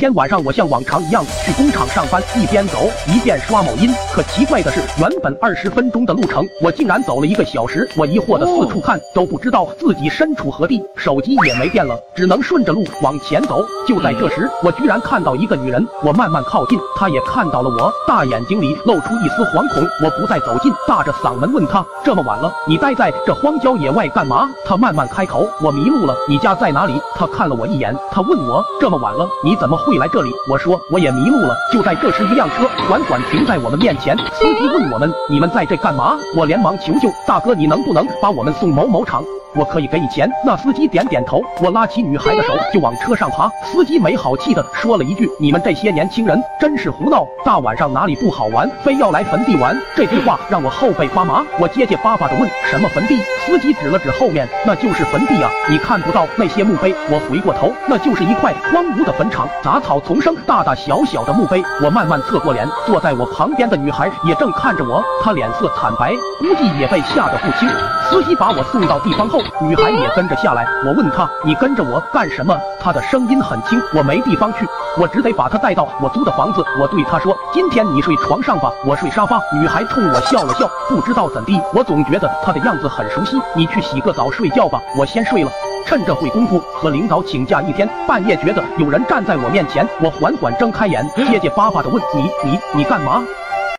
天晚上，我像往常一样去工厂上班，一边走一边刷某音。可奇怪的是，原本二十分钟的路程，我竟然走了一个小时。我疑惑的四处看，都不知道自己身处何地，手机也没电了，只能顺着路往前走。就在这时，我居然看到一个女人，我慢慢靠近，她也看到了我，大眼睛里露出一丝惶恐。我不再走近，大着嗓门问她：这么晚了，你待在这荒郊野外干嘛？她慢慢开口：我迷路了，你家在哪里？她看了我一眼，她问我：这么晚了，你怎么会会？来这里，我说我也迷路了。就在这时，一辆车缓缓停在我们面前，司机问我们：“你们在这干嘛？”我连忙求救：“大哥，你能不能把我们送某某厂？我可以给你钱。”那司机点点头。我拉起女孩的手就往车上爬。司机没好气的说了一句：“你们这些年轻人真是胡闹！大晚上哪里不好玩，非要来坟地玩？”这句话让我后背发麻。我结结巴巴的问：“什么坟地？”司机指了指后面，那就是坟地啊！你看不到那些墓碑？我回过头，那就是一块荒芜的坟场，砸草丛生，大大小小的墓碑。我慢慢侧过脸，坐在我旁边的女孩也正看着我，她脸色惨白，估计也被吓得不轻。司机把我送到地方后，女孩也跟着下来。我问她：“你跟着我干什么？”她的声音很轻：“我没地方去，我只得把她带到我租的房子。”我对她说：“今天你睡床上吧，我睡沙发。”女孩冲我笑了笑，不知道怎地，我总觉得她的样子很熟悉。你去洗个澡睡觉吧，我先睡了。趁着会功夫和领导请假一天，半夜觉得有人站在我面前，我缓缓睁开眼，结结巴巴的问你你你干嘛？